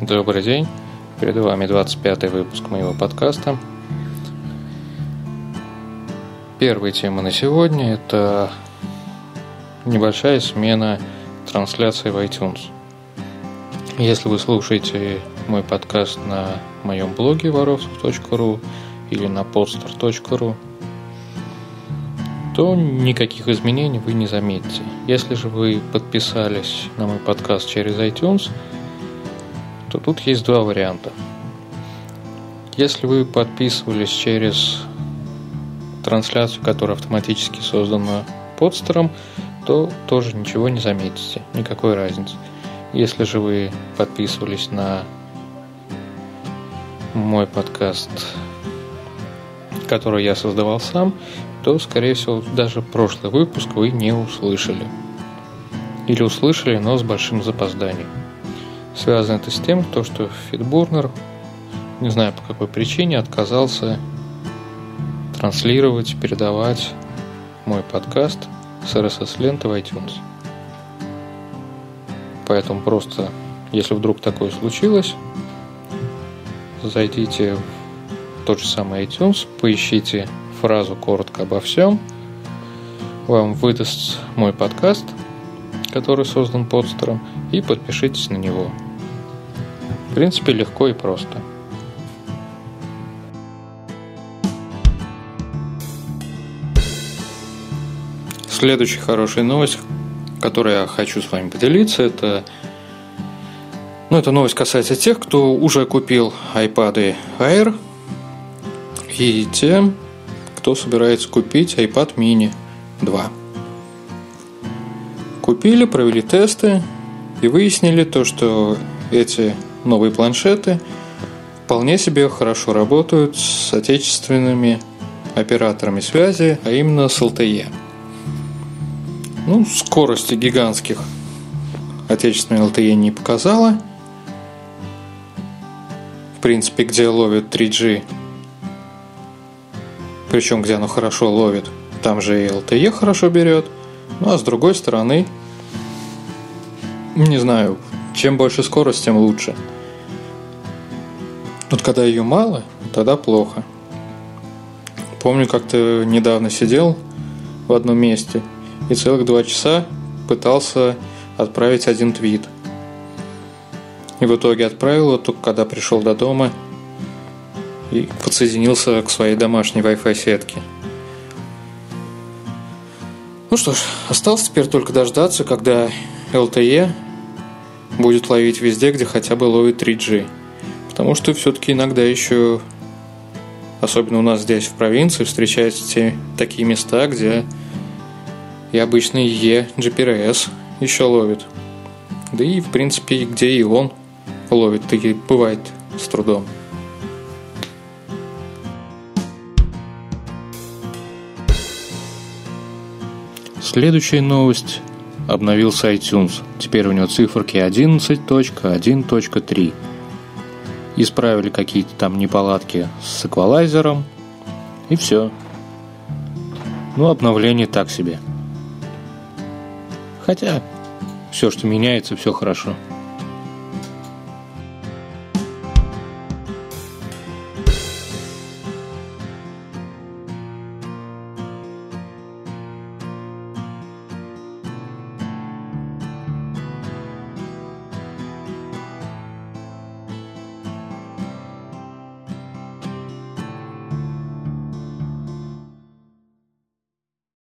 Добрый день. Перед вами 25 выпуск моего подкаста. Первая тема на сегодня – это небольшая смена трансляции в iTunes. Если вы слушаете мой подкаст на моем блоге воровцев.ру или на podster.ru, то никаких изменений вы не заметите. Если же вы подписались на мой подкаст через iTunes, то тут есть два варианта. Если вы подписывались через трансляцию, которая автоматически создана подстером, то тоже ничего не заметите, никакой разницы. Если же вы подписывались на мой подкаст, который я создавал сам, то, скорее всего, даже прошлый выпуск вы не услышали. Или услышали, но с большим запозданием. Связано это с тем, то, что Фитбурнер, не знаю по какой причине, отказался транслировать, передавать мой подкаст с RSS-ленты в iTunes. Поэтому просто, если вдруг такое случилось, зайдите в тот же самый iTunes, поищите фразу коротко обо всем, вам выдаст мой подкаст, который создан подстером, и подпишитесь на него. В принципе, легко и просто. Следующая хорошая новость, которой я хочу с вами поделиться, это ну, эта новость касается тех, кто уже купил iPad Air и тем, кто собирается купить iPad mini 2. Купили, провели тесты и выяснили то, что эти новые планшеты вполне себе хорошо работают с отечественными операторами связи, а именно с LTE. Ну, скорости гигантских отечественная LTE не показала. В принципе, где ловит 3G причем где оно хорошо ловит, там же и LTE хорошо берет. Ну а с другой стороны, не знаю, чем больше скорость, тем лучше. Вот когда ее мало, тогда плохо. Помню, как-то недавно сидел в одном месте и целых два часа пытался отправить один твит. И в итоге отправил его только когда пришел до дома – и подсоединился к своей домашней Wi-Fi сетке. Ну что ж, осталось теперь только дождаться, когда LTE будет ловить везде, где хотя бы ловит 3G. Потому что все-таки иногда еще, особенно у нас здесь в провинции, встречаются те, такие места, где и обычный E GPRS еще ловит. Да и, в принципе, где и он ловит, таки бывает с трудом. Следующая новость. Обновился iTunes. Теперь у него циферки 11.1.3. Исправили какие-то там неполадки с эквалайзером. И все. Ну, обновление так себе. Хотя, все, что меняется, все хорошо.